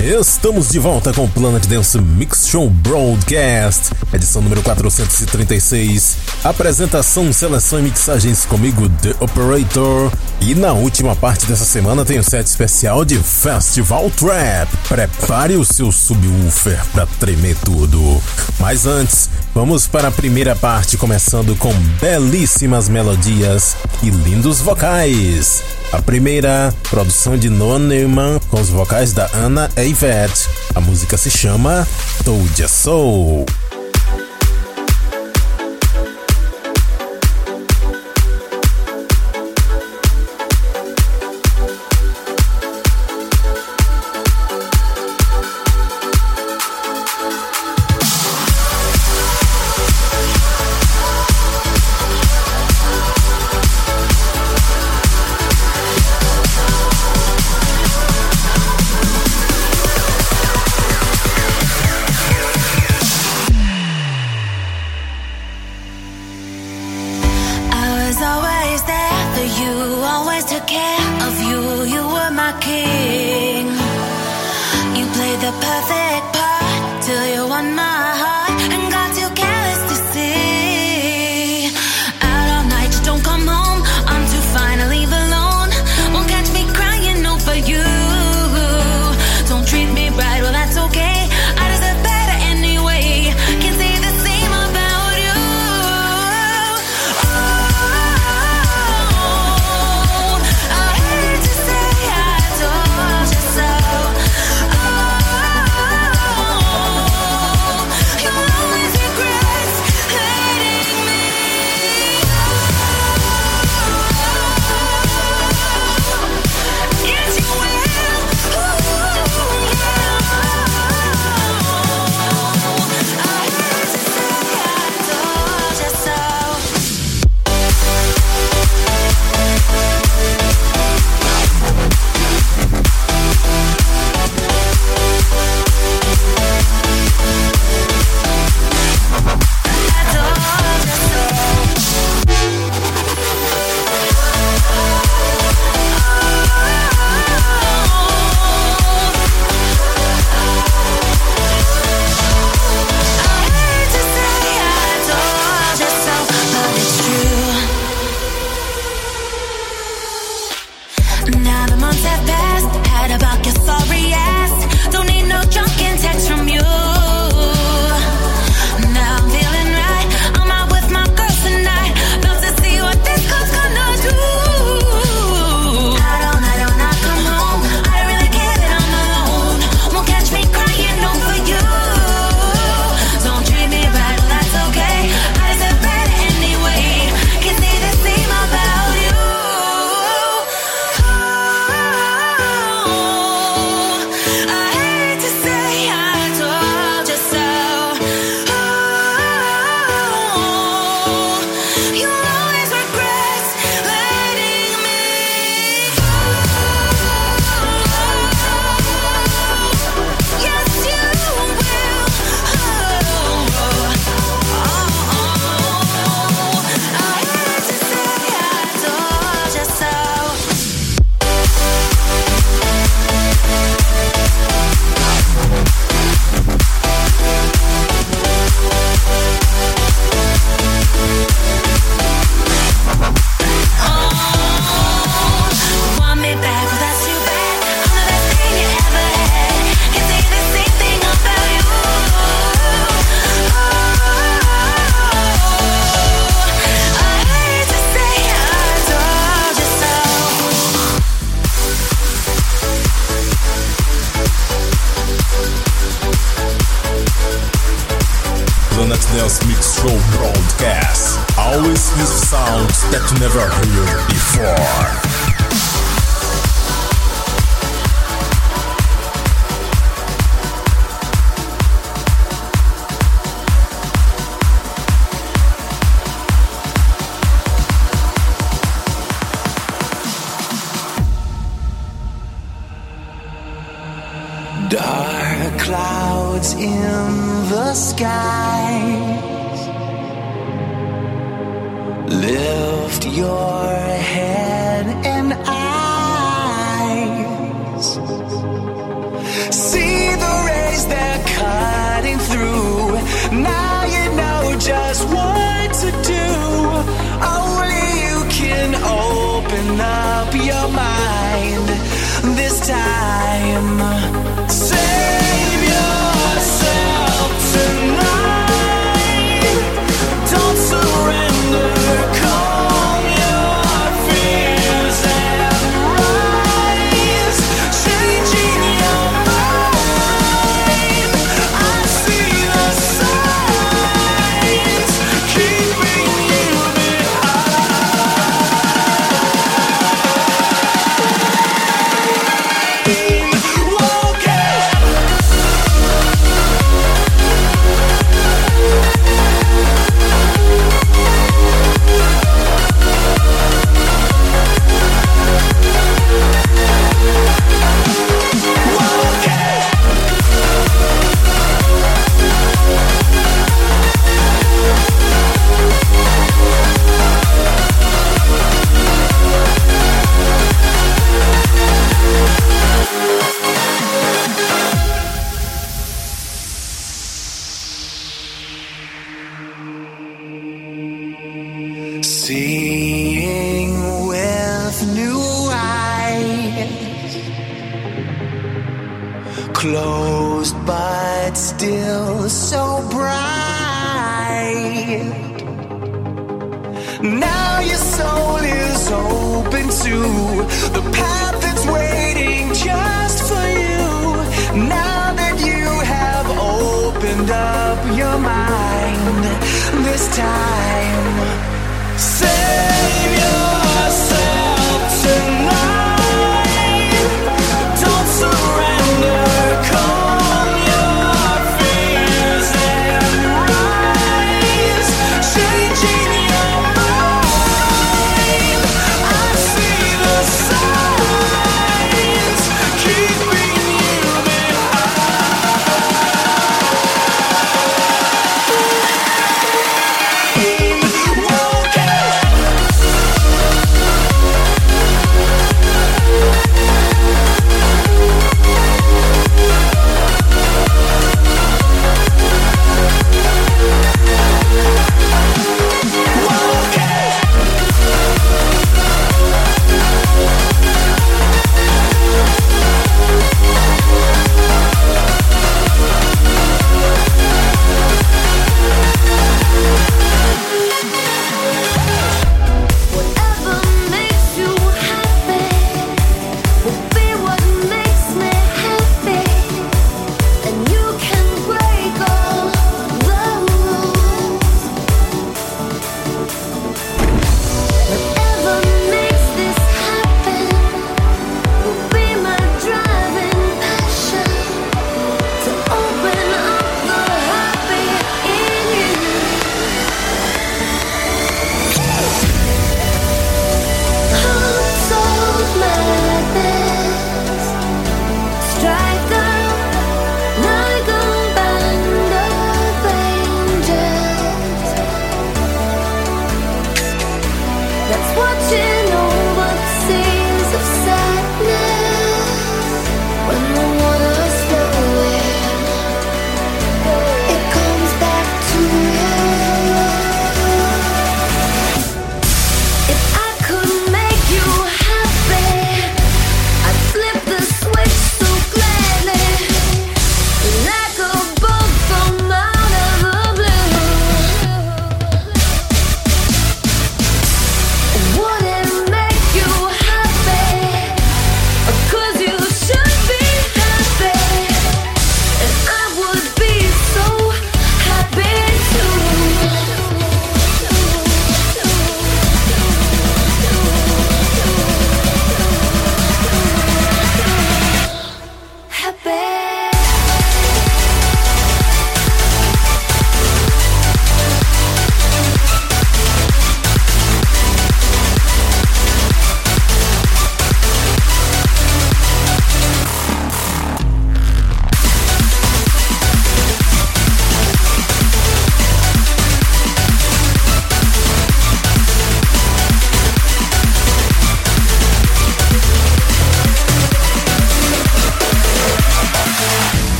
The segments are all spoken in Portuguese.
Estamos de volta com o Planet Dance Mix Show Broadcast, edição número 436. Apresentação, seleção e mixagens comigo, The Operator. E na última parte dessa semana tem o set especial de Festival Trap. Prepare o seu subwoofer para tremer tudo. Mas antes, vamos para a primeira parte, começando com belíssimas melodias e lindos vocais. A primeira, produção de Noah Newman com os vocais da Anna Yvette. A música se chama Told Ya Soul.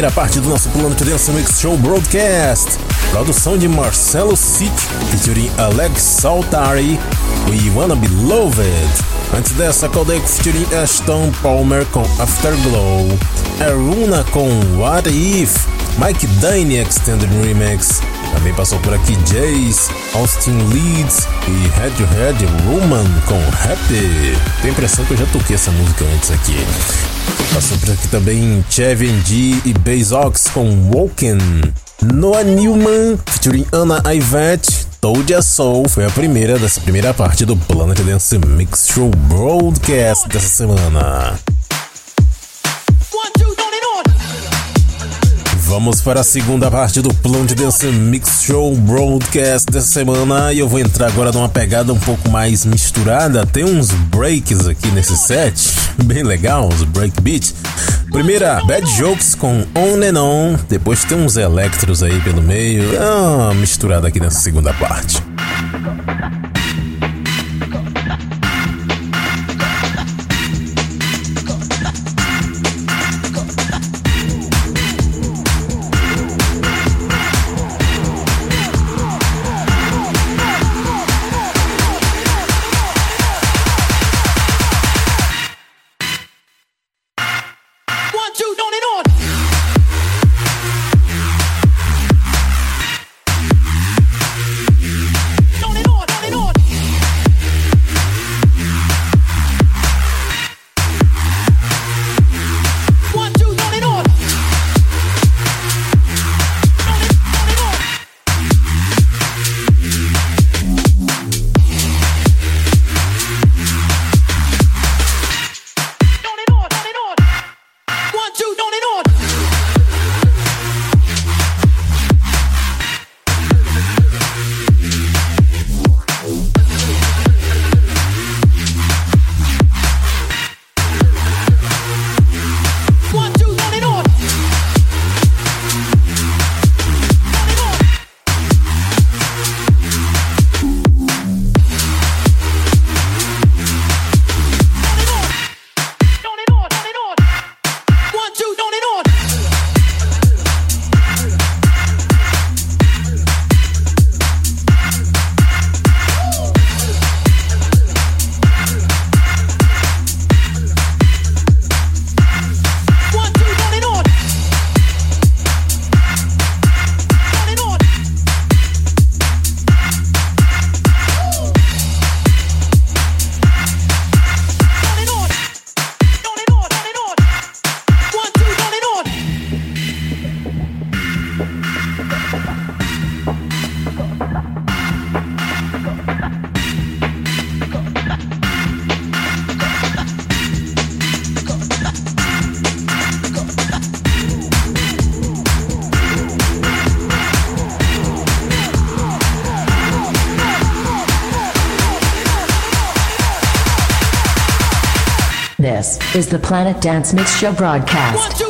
Primeira parte do nosso Planet Dance Mix Show Broadcast. Produção de Marcelo Sick, featuring Alex Saltari, We Wanna Be Loved. Antes dessa, Kodak featuring Ashton Palmer com Afterglow. Aruna com What If. Mike Dine Extended Remix. Também passou por aqui Jace, Austin Leeds e Head Roman com Happy. Tenho a impressão que eu já toquei essa música antes aqui. Passou por aqui também Chevy G e Bazox com Woken. Noah Newman featuring Anna Ivette. Told Ya Soul foi a primeira dessa primeira parte do Planet Dance Mix Show Broadcast dessa semana. Vamos para a segunda parte do Planet Dance Mix Show Broadcast dessa semana e eu vou entrar agora numa pegada um pouco mais misturada. Tem uns breaks aqui nesse set, bem legal, uns break beats. Primeira, Bad Jokes com On and On, depois tem uns electros aí pelo meio, ah, misturada aqui nessa segunda parte. Is the Planet Dance Mix Show broadcast. One, two.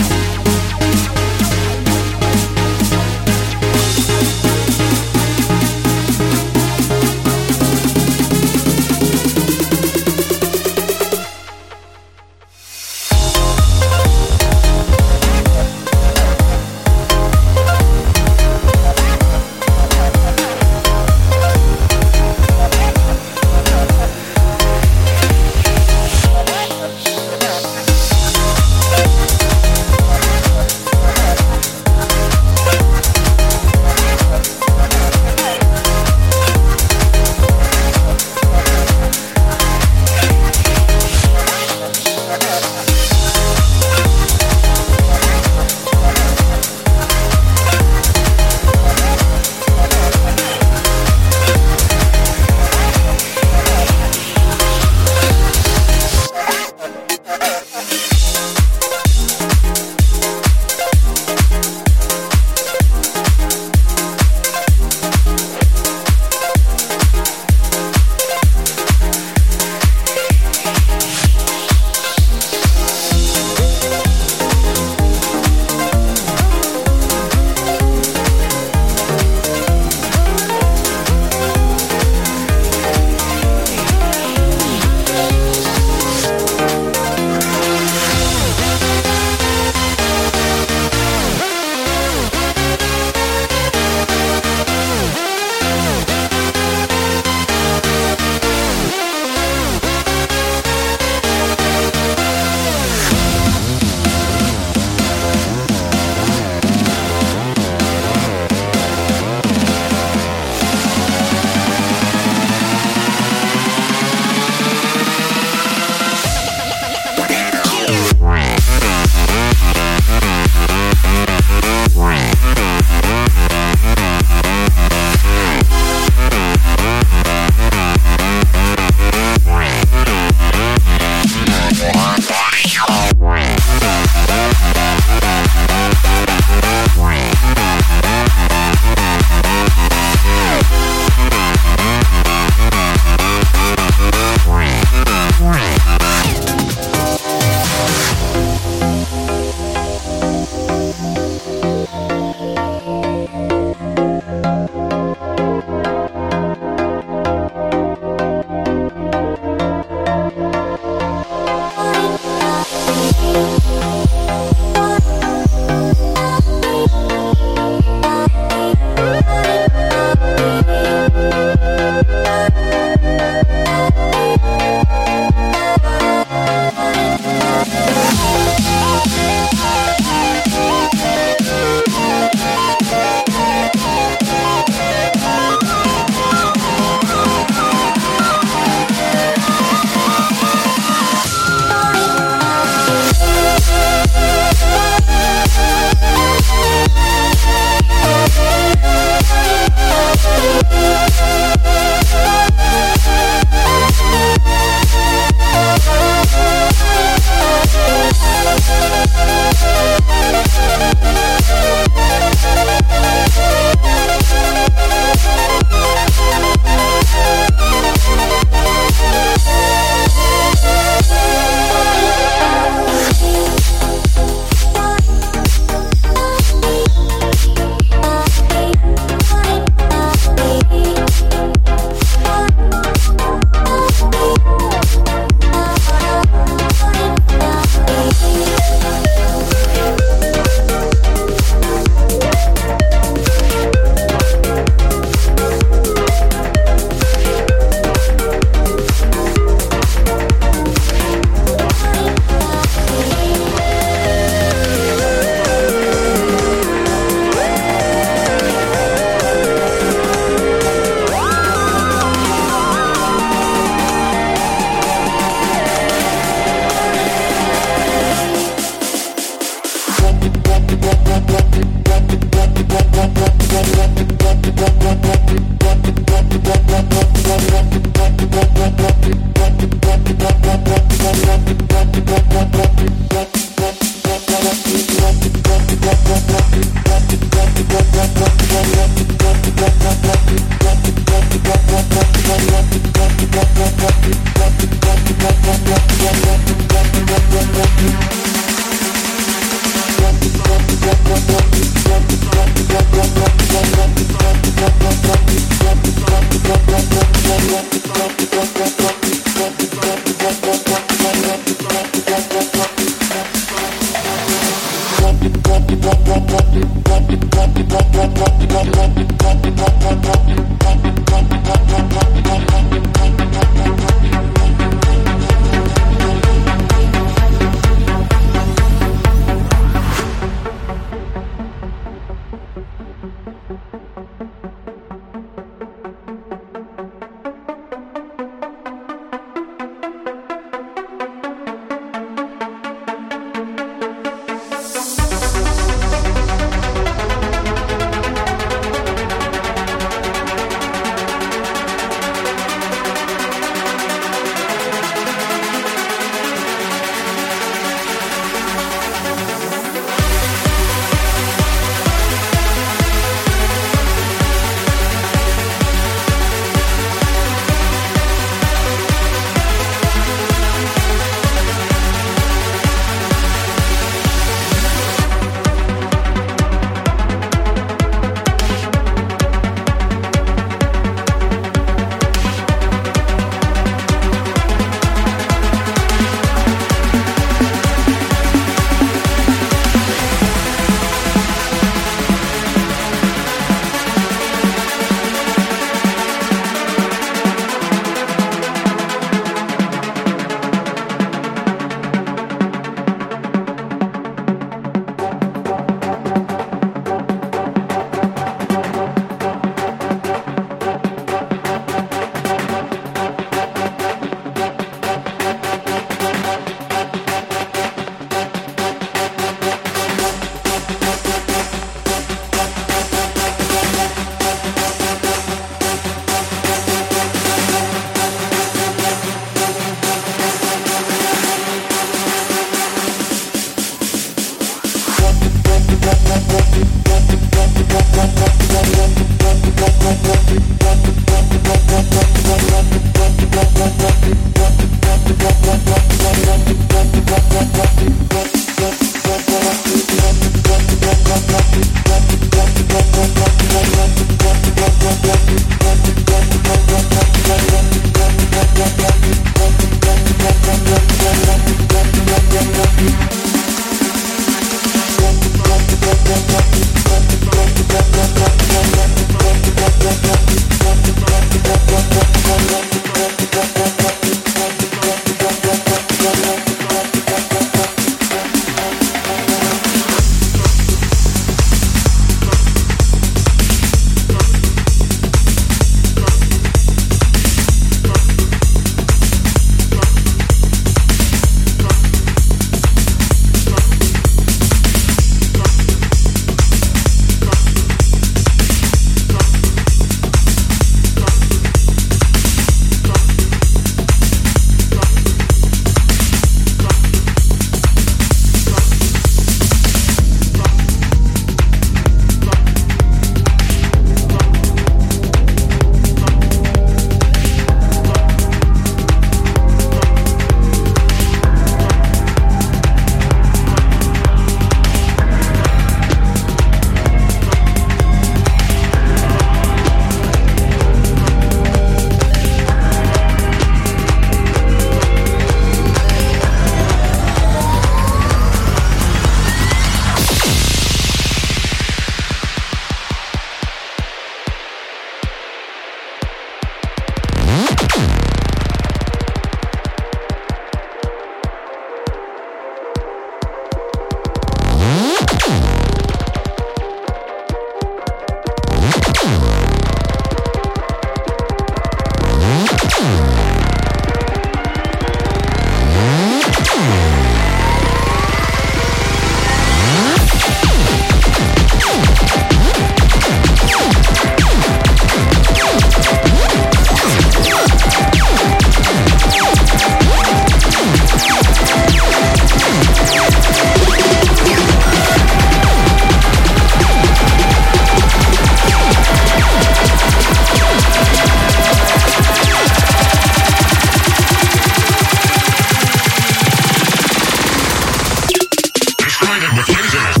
playing with Kenzo.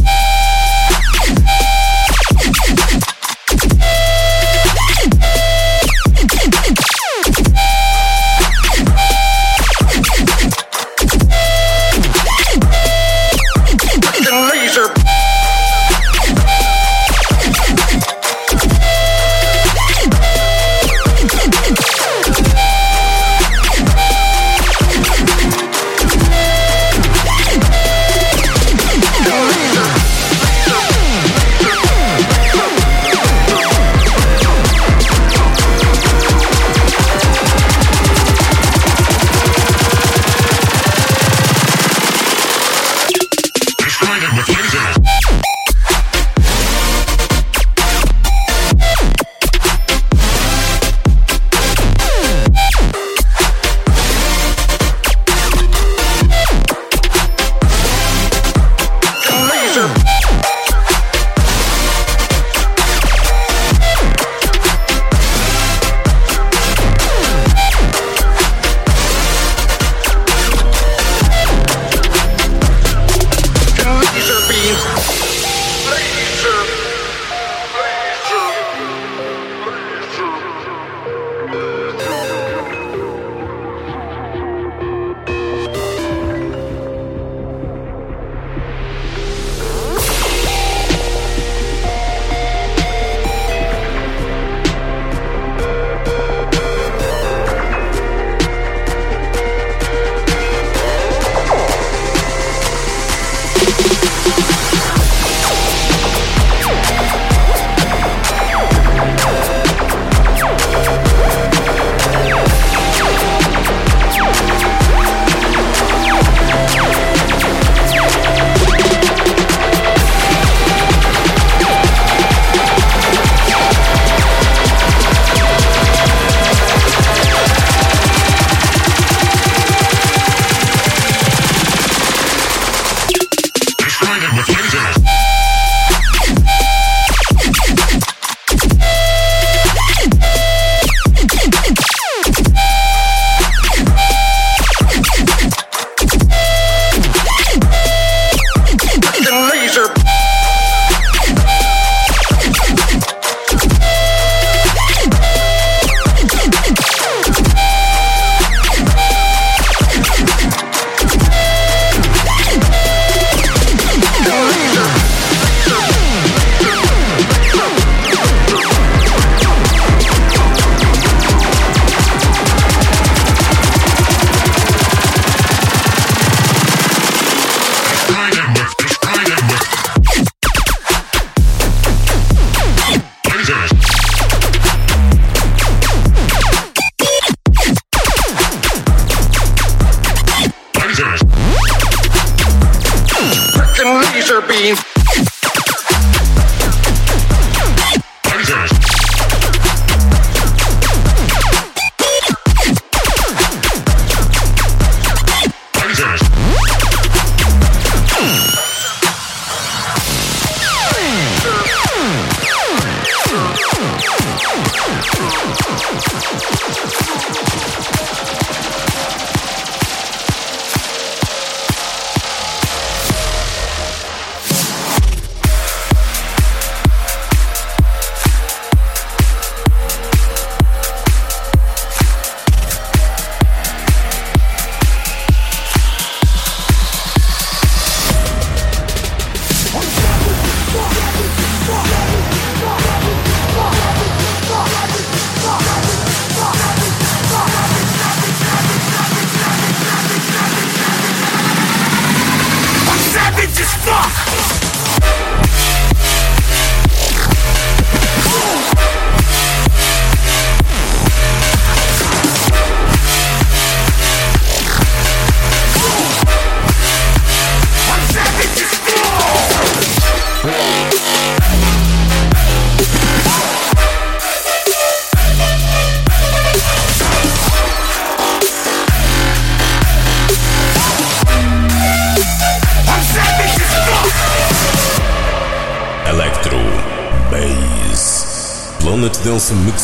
laser beams.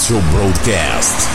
Show Broadcast.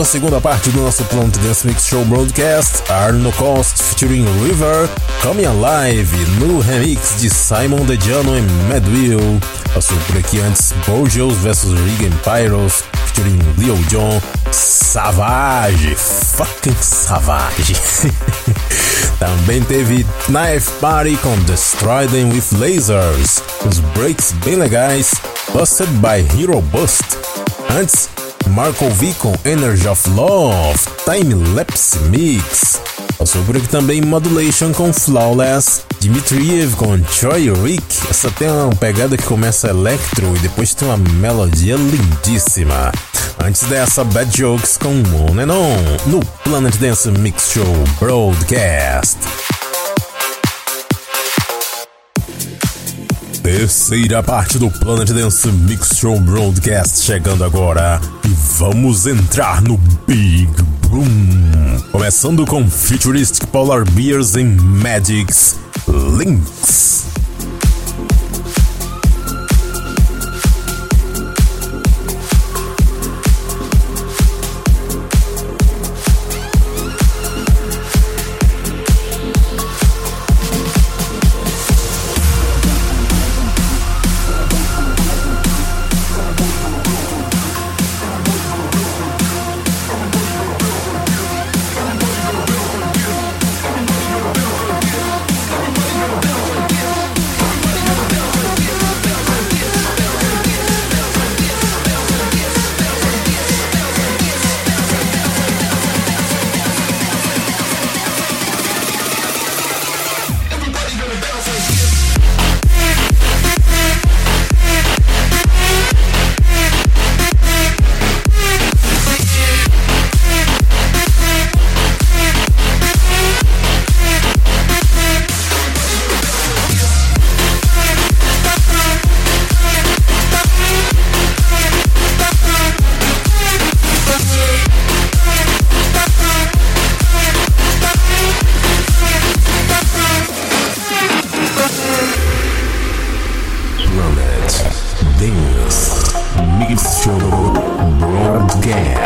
A segunda parte do nosso Planet Dance Mix Show Broadcast, Arno Cost featuring River, Coming Alive, no remix de Simon DeJano e Madwill. Passou por aqui antes Bojo's vs Regan Pyros, featuring Leo John, Savage, fucking Savage. Também teve Knife Party com Destroy Them With Lasers, os breaks bem legais, Busted by Hero Bust. Antes, Marco V com Energy of Love, Time Lapse Mix. Passou por aqui também Modulation com Flawless, Dmitriev com Troy Rick. Essa tem uma pegada que começa electro e depois tem uma melodia lindíssima. Antes dessa, Bad Jokes com On and On no Planet Dance Mix Show Broadcast. Terceira parte do Planet Dance Mix Show Broadcast chegando agora e vamos entrar no Big Boom. Começando com Futuristic Polar Bears and Magics Links.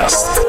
подкаст.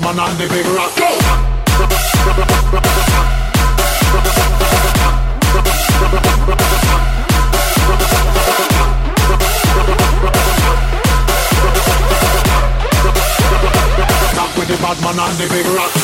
Batman and the Big Rock. Go! With the Batman and the Big Rock.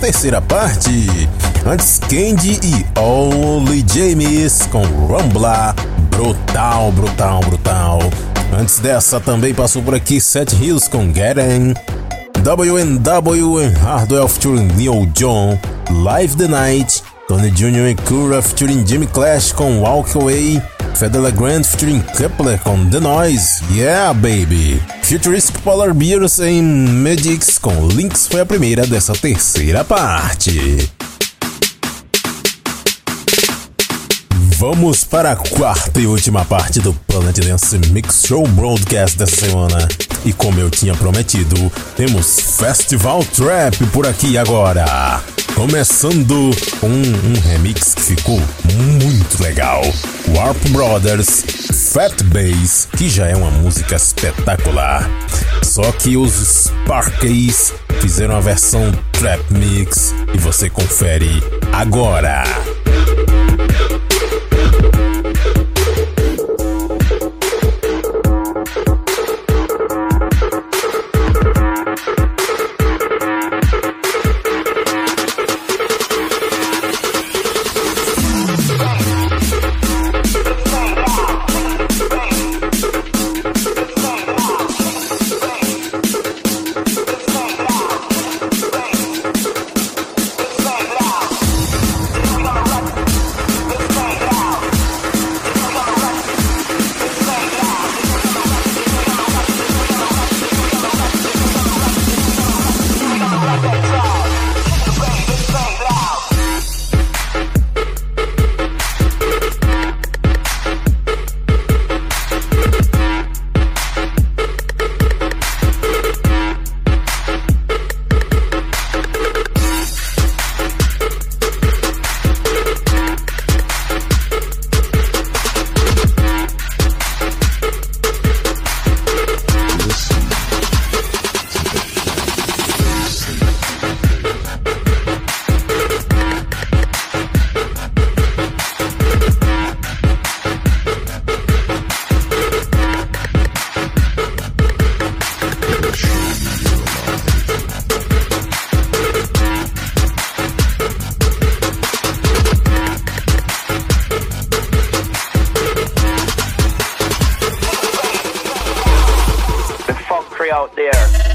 Terceira parte. Antes Candy e Ollie James com Rumbla, brutal, brutal, brutal. Antes dessa também passou por aqui Seth Hills com Getting, WNW and Hardwell featuring Neil John, Live the Night, Tony Jr. e Cura featuring Jimmy Clash com Walk Away, Fedela Grant featuring Kepler com The Noise, Yeah Baby. Futuristic Polar Bears em Magix com Links foi a primeira dessa terceira parte. Vamos para a quarta e última parte do Planet Dance Mix Show Broadcast dessa semana. E como eu tinha prometido, temos Festival Trap por aqui agora. Começando com um, remix que ficou muito legal. Warp Brothers, Fat Bass, que já é uma música espetacular. Só que os Sparkies fizeram a versão Trap Mix e você confere agora. Out there.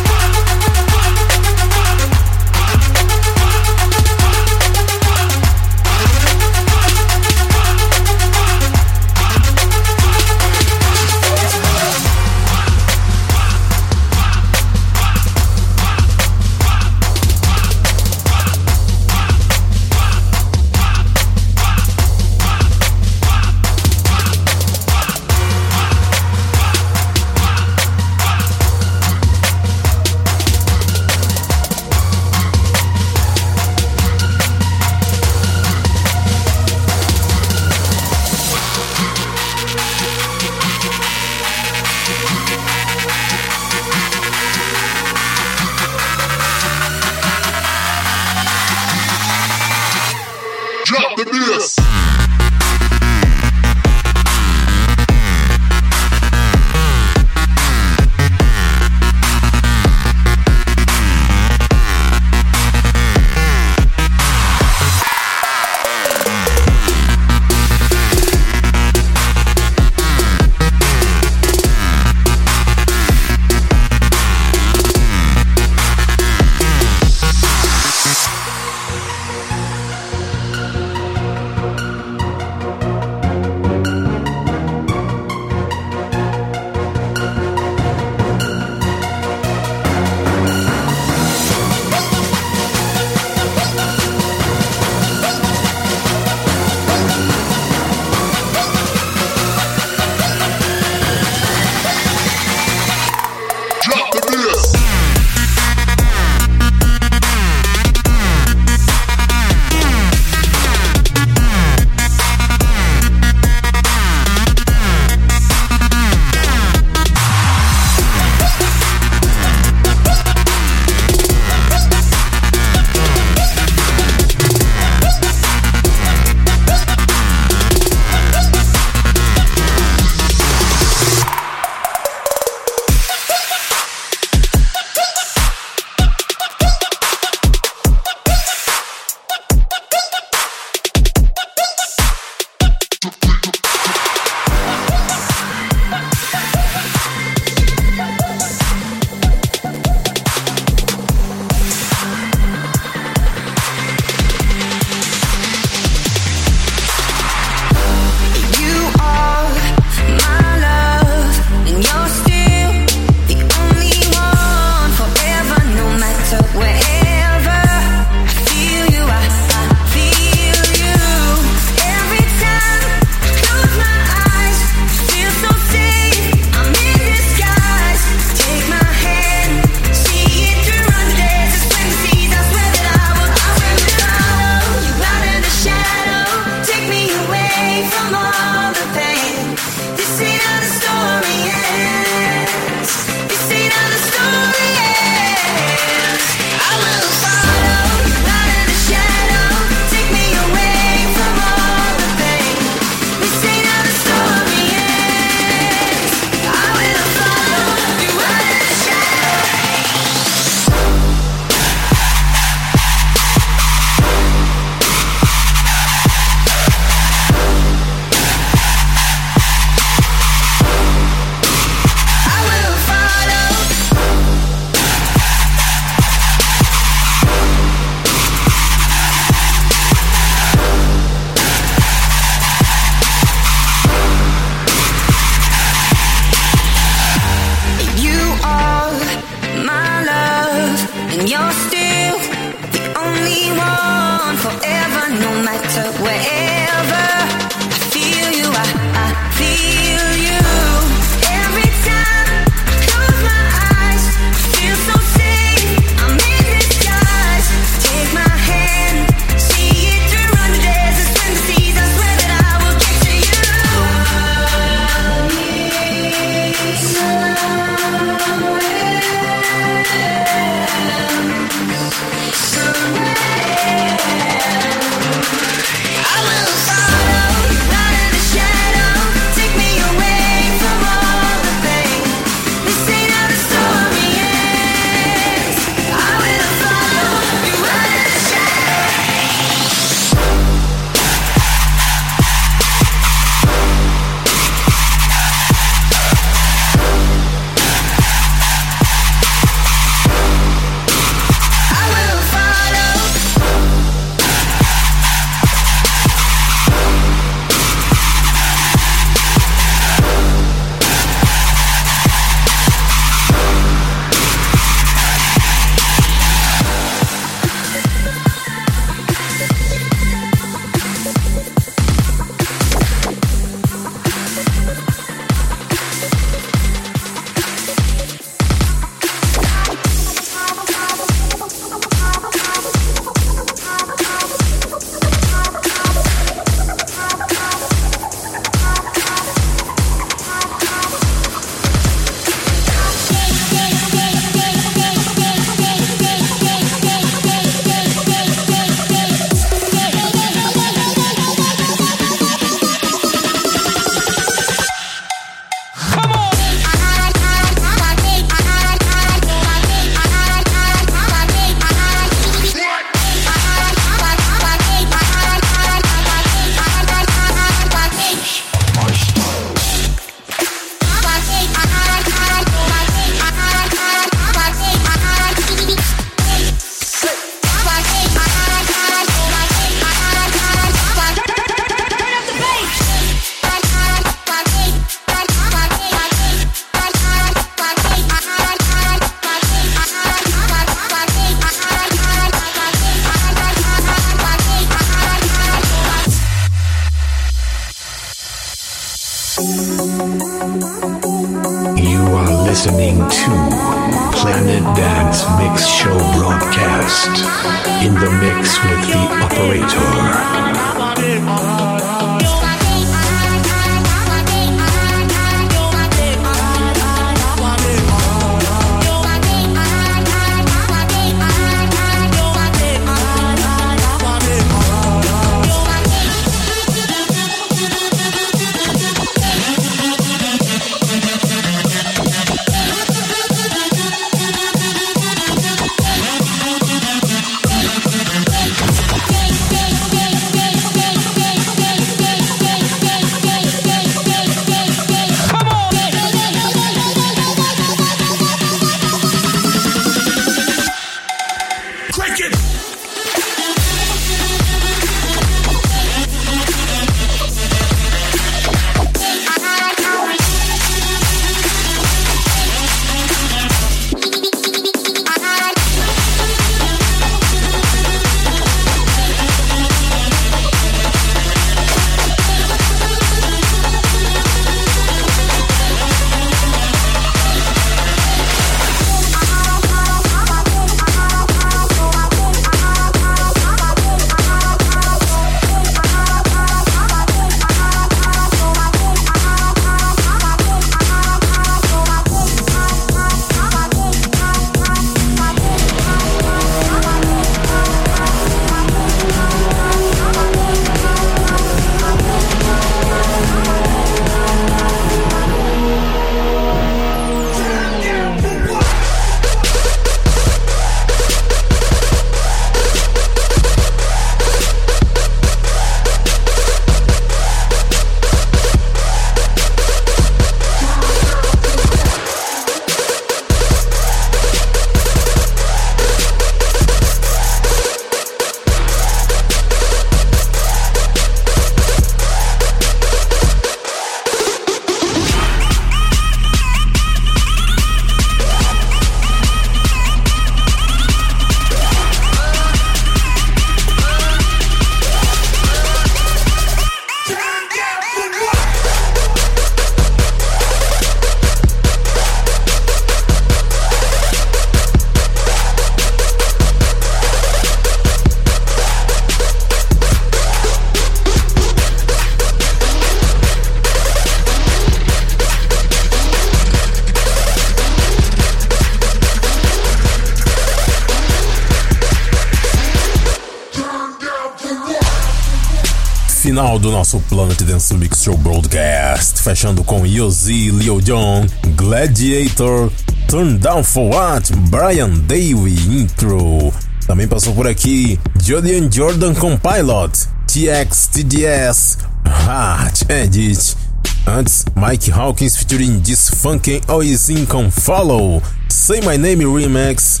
Do nosso Planet Dance Mix Show Broadcast, fechando com Yosi, Leo John, Gladiator, Turn Down For What, Brian Davey Intro. Também passou por aqui Julian Jordan com Pilot, TX, TDS, Hard Edit. Antes, Mike Hawkins featuring Disfunkin' Oisin com Follow, Say My Name Remix.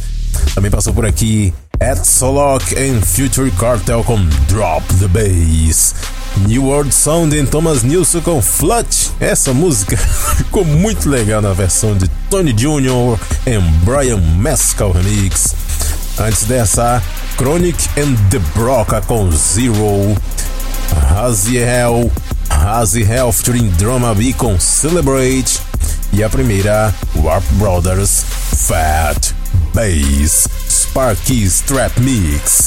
Também passou por aqui Ed Solok and Future Cartel com Drop the Bass. New World Sound em Thomas Nilsson com Flut. Essa música ficou muito legal na versão de Tony Jr. e Brian Mescal Remix. Antes dessa, Chronic and The Broca com Zero. Haziel, Haziel featuring Drama B com Celebrate. E a primeira, Warp Brothers, Fat Bass, Sparky Strap Mix.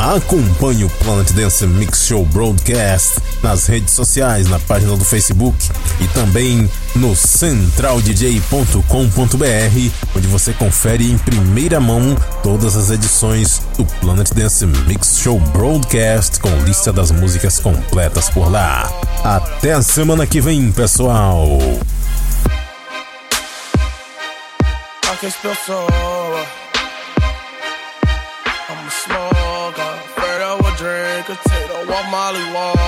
Acompanhe o Planet Dance Mix Show Broadcast nas redes sociais, na página do Facebook e também no centraldj.com.br, onde você confere em primeira mão todas as edições do Planet Dance Mix Show Broadcast com lista das músicas completas por lá. Até a semana que vem, pessoal! I'm Molly Wall.